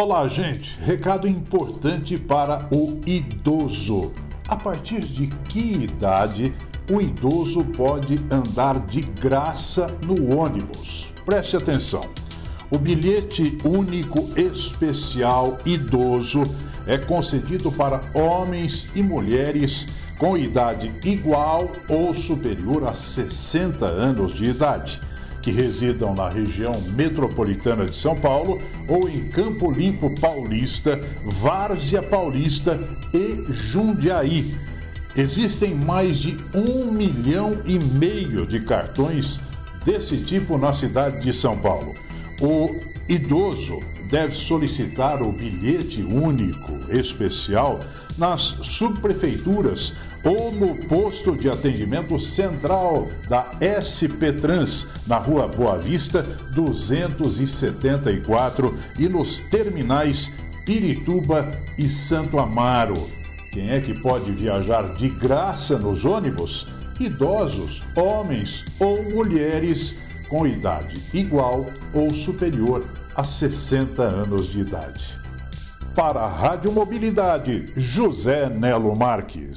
Olá, gente. Recado importante para o idoso. A partir de que idade o idoso pode andar de graça no ônibus? Preste atenção. O bilhete único especial idoso é concedido para homens e mulheres com idade igual ou superior a 60 anos de idade que residam na região metropolitana de São Paulo ou em Campo Limpo Paulista, Várzea Paulista e Jundiaí. Existem mais de um milhão e meio de cartões desse tipo na cidade de São Paulo. O idoso deve solicitar o bilhete único especial nas subprefeituras ou no posto de atendimento central da SP Trans, na Rua Boa Vista 274 e nos terminais Pirituba e Santo Amaro. Quem é que pode viajar de graça nos ônibus? Idosos, homens ou mulheres com idade igual ou superior a 60 anos de idade. Para a Rádio Mobilidade, José Nelo Marques.